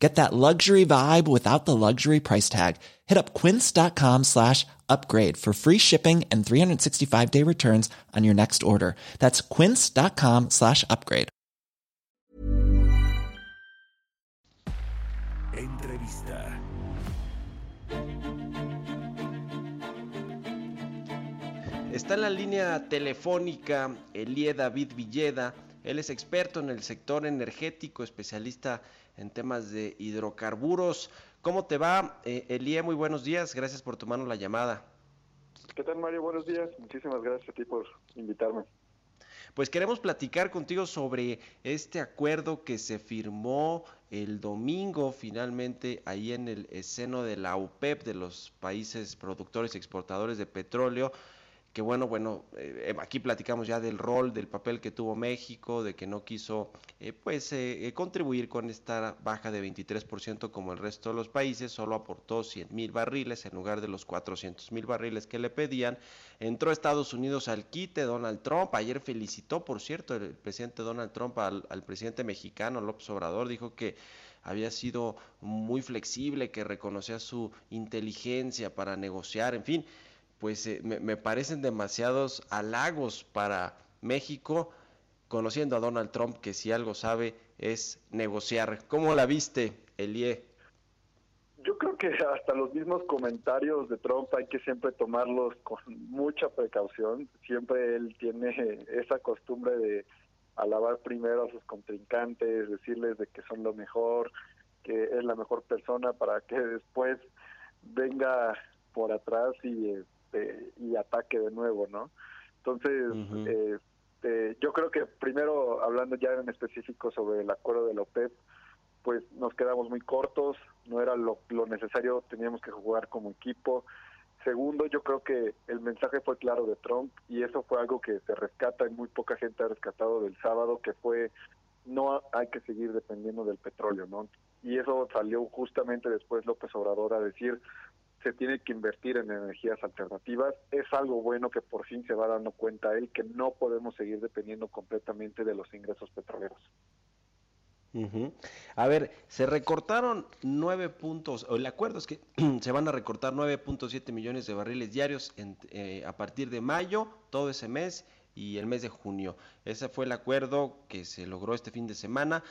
Get that luxury vibe without the luxury price tag. Hit up quince.com slash upgrade for free shipping and 365 day returns on your next order. That's quince.com slash upgrade. Entrevista. Está en la línea telefónica Elie David Villeda. Él es experto en el sector energético, especialista en temas de hidrocarburos. ¿Cómo te va, eh, Elie? Muy buenos días. Gracias por tomarnos la llamada. ¿Qué tal, Mario? Buenos días. Muchísimas gracias a ti por invitarme. Pues queremos platicar contigo sobre este acuerdo que se firmó el domingo finalmente ahí en el seno de la UPEP de los países productores y exportadores de petróleo que bueno, bueno, eh, aquí platicamos ya del rol, del papel que tuvo México, de que no quiso eh, pues eh, contribuir con esta baja de 23% como el resto de los países, solo aportó 100 mil barriles en lugar de los 400 mil barriles que le pedían. Entró Estados Unidos al quite, Donald Trump, ayer felicitó, por cierto, el presidente Donald Trump al, al presidente mexicano López Obrador, dijo que había sido muy flexible, que reconocía su inteligencia para negociar, en fin pues eh, me, parecen demasiados halagos para México, conociendo a Donald Trump, que si algo sabe es negociar. ¿Cómo la viste, Elie? Yo creo que hasta los mismos comentarios de Trump hay que siempre tomarlos con mucha precaución. Siempre él tiene esa costumbre de alabar primero a sus contrincantes, decirles de que son lo mejor, que es la mejor persona para que después venga por atrás y este, y ataque de nuevo, ¿no? Entonces, este, yo creo que primero, hablando ya en específico sobre el acuerdo de la OPEP, pues nos quedamos muy cortos, no era lo, lo necesario, teníamos que jugar como equipo. Segundo, yo creo que el mensaje fue claro de Trump y eso fue algo que se rescata y muy poca gente ha rescatado del sábado, que fue no hay que seguir dependiendo del petróleo, ¿no? Y eso salió justamente después López Obrador a decir, se tiene que invertir en energías alternativas. Es algo bueno que por fin se va dando cuenta él que no podemos seguir dependiendo completamente de los ingresos petroleros. A ver, se recortaron nueve puntos, el acuerdo es que se van a recortar 9.7 millones de barriles diarios eh, a partir de mayo, todo ese mes y el mes de junio. Ese fue el acuerdo que se logró este fin de semana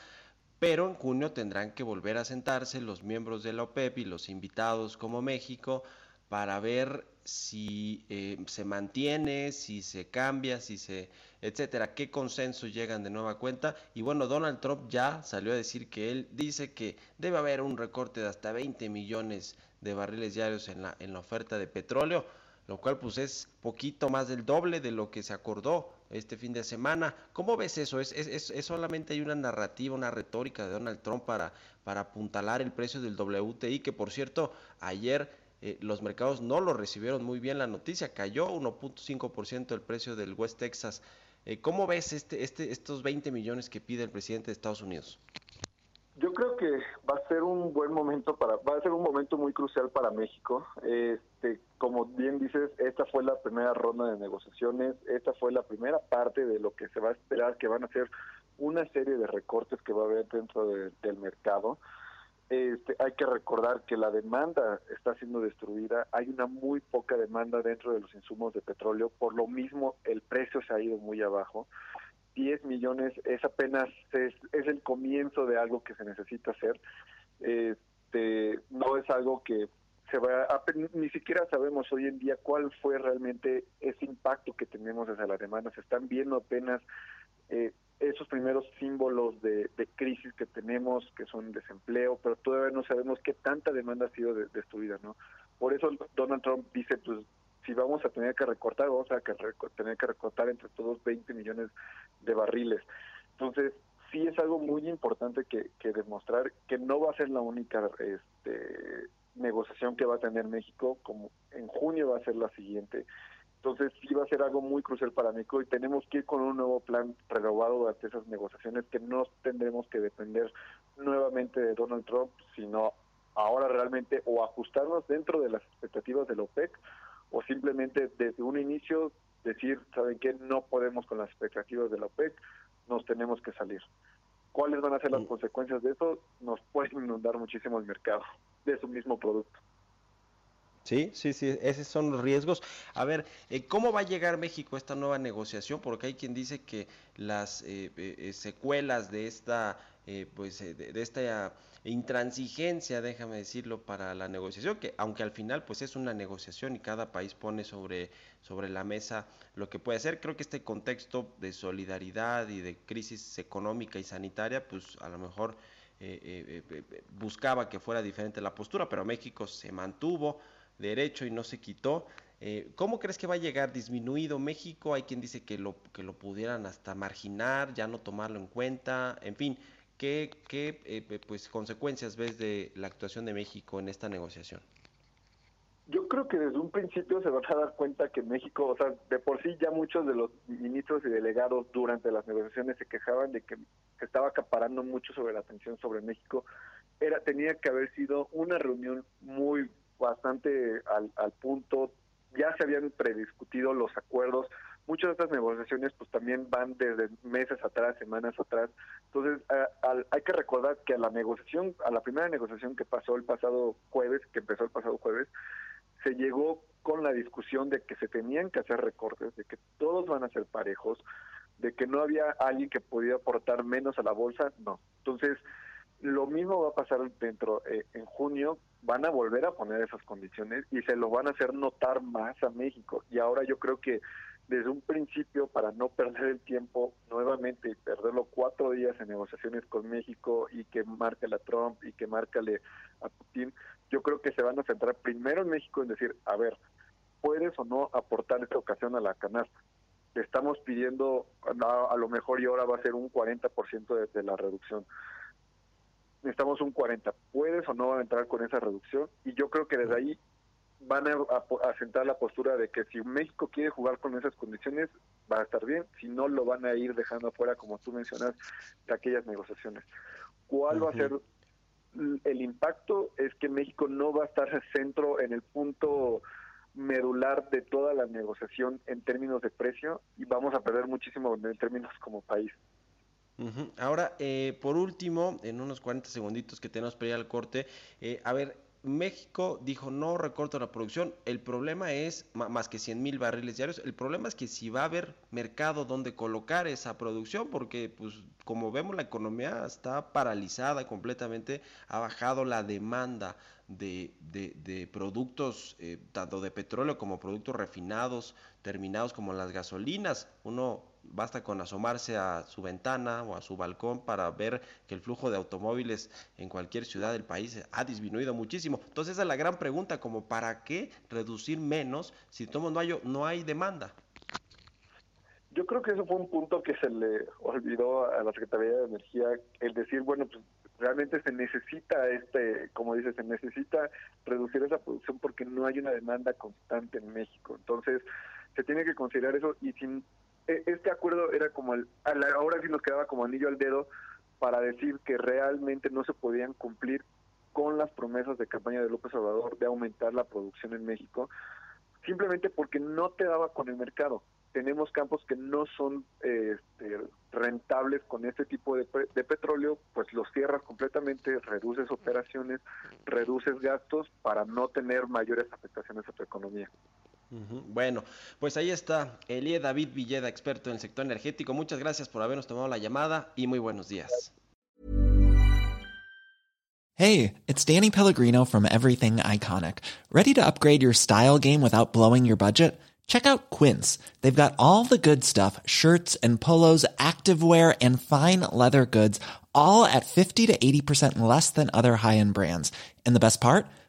pero en junio tendrán que volver a sentarse los miembros de la OPEP y los invitados como México para ver si eh, se mantiene, si se cambia, si se, etcétera, qué consenso llegan de nueva cuenta. Y bueno, Donald Trump ya salió a decir que él dice que debe haber un recorte de hasta 20 millones de barriles diarios en la, en la oferta de petróleo lo cual pues es poquito más del doble de lo que se acordó este fin de semana. ¿Cómo ves eso? ¿Es, es, es solamente hay una narrativa, una retórica de Donald Trump para, para apuntalar el precio del WTI? Que por cierto, ayer eh, los mercados no lo recibieron muy bien la noticia, cayó 1.5% el precio del West Texas. Eh, ¿Cómo ves este, este, estos 20 millones que pide el presidente de Estados Unidos? Yo creo que va a ser un buen momento para, va a ser un momento muy crucial para México. Este, como bien dices, esta fue la primera ronda de negociaciones, esta fue la primera parte de lo que se va a esperar, que van a ser una serie de recortes que va a haber dentro del mercado. Este, hay que recordar que la demanda está siendo destruida, hay una muy poca demanda dentro de los insumos de petróleo, por lo mismo el precio se ha ido muy abajo. 10 millones es apenas es, el comienzo de algo que se necesita hacer. Este, no es algo que se va a, ni siquiera sabemos hoy en día cuál fue realmente ese impacto que tenemos hacia la demanda. Se están viendo apenas eh, esos primeros símbolos de, crisis que tenemos, que son desempleo, pero todavía no sabemos qué tanta demanda ha sido destruida, ¿no? Por eso Donald Trump dice, pues si vamos a tener que recortar, vamos a tener que recortar entre todos 20 millones de barriles. Entonces, sí es algo muy importante que, demostrar que no va a ser la única este, negociación que va a tener México, como en junio va a ser la siguiente. Entonces sí va a ser algo muy crucial para México y tenemos que ir con un nuevo plan renovado durante esas negociaciones que no tendremos que depender nuevamente de Donald Trump, sino ahora realmente o ajustarnos dentro de las expectativas del OPEC o simplemente desde un inicio decir, ¿saben qué? No podemos con las expectativas de la OPEC, nos tenemos que salir. ¿Cuáles van a ser las consecuencias de eso? Nos pueden inundar muchísimo el mercado de su mismo producto. Sí, sí, sí, esos son los riesgos. A ver, eh, ¿cómo va a llegar México a esta nueva negociación? Porque hay quien dice que las eh, eh, secuelas de esta, pues, de, esta intransigencia, déjame decirlo, para la negociación, que aunque al final, pues, es una negociación y cada país pone sobre sobre la mesa lo que puede hacer. Creo que este contexto de solidaridad y de crisis económica y sanitaria, pues, a lo mejor buscaba que fuera diferente la postura, pero México se mantuvo derecho y no se quitó. Eh, ¿Cómo crees que va a llegar disminuido México? Hay quien dice que lo, que lo pudieran hasta marginar, ya no tomarlo en cuenta, en fin, ¿qué, qué eh, pues, consecuencias ves de la actuación de México en esta negociación? Yo creo que desde un principio se van a dar cuenta que México, o sea, de por sí ya muchos de los ministros y delegados durante las negociaciones se quejaban de que se estaba acaparando mucho sobre la atención sobre México. Era tenía que haber sido una reunión muy bastante al, al punto, ya se habían prediscutido los acuerdos, muchas de estas negociaciones pues también van desde meses atrás, semanas atrás, entonces hay que recordar que a la negociación, a la primera negociación que pasó el pasado jueves, que empezó el pasado jueves, se llegó con la discusión de que se tenían que hacer recortes, de que todos van a ser parejos, de que no había alguien que pudiera aportar menos a la bolsa, no. Entonces, lo mismo va a pasar dentro eh, en junio, van a volver a poner esas condiciones y se lo van a hacer notar más a México. Y ahora yo creo que desde un principio, para no perder el tiempo nuevamente y perderlo cuatro días en negociaciones con México y que marque a Trump y que marcale a Putin, yo creo que se van a centrar primero en México en decir, a ver, ¿puedes o no aportar esta ocasión a la canasta? Te estamos pidiendo, a, lo mejor y ahora va a ser un 40% de, de la reducción necesitamos un 40. ¿Puedes o no entrar con esa reducción? Y yo creo que desde ahí van a, a, sentar la postura de que si México quiere jugar con esas condiciones, va a estar bien, si no lo van a ir dejando afuera, como tú mencionas, de aquellas negociaciones. ¿Cuál va a ser el impacto? Es que México no va a estar centro en el punto medular de toda la negociación en términos de precio y vamos a perder muchísimo en términos como país. Ahora, eh, por último, en unos 40 segunditos que tenemos para ir al corte, eh, a ver, México dijo no recorto la producción. El problema es más que 100 mil barriles diarios. El problema es que si va a haber mercado donde colocar esa producción, porque pues como vemos la economía está paralizada completamente, ha bajado la demanda de, de, productos, eh, tanto de petróleo como productos refinados, terminados como las gasolinas. Uno basta con asomarse a su ventana o a su balcón para ver que el flujo de automóviles en cualquier ciudad del país ha disminuido muchísimo. Entonces esa es la gran pregunta, como para qué reducir menos si todo no hay, no hay demanda. Yo creo que eso fue un punto que se le olvidó a la Secretaría de Energía, el decir, bueno, pues realmente se necesita, este, como dice, se necesita reducir esa producción porque no hay una demanda constante en México. Entonces, se tiene que considerar eso y sin este acuerdo era como el, ahora sí nos quedaba como anillo al dedo para decir que realmente no se podían cumplir con las promesas de campaña de López Obrador de aumentar la producción en México, simplemente porque no te daba con el mercado. Tenemos campos que no son este, rentables con este tipo de, de petróleo, pues los cierras completamente, reduces operaciones, reduces gastos para no tener mayores afectaciones a tu economía. Bueno, pues ahí está Elie David Villeda, experto en el sector energético. Muchas gracias por habernos tomado la llamada y muy buenos días. Hey, it's Danny Pellegrino from Everything Iconic. ¿Ready to upgrade your style game without blowing your budget? Check out Quince. They've got all the good stuff shirts and polos, activewear, and fine leather goods, all at 50 to 80% less than other high end brands. And the best part?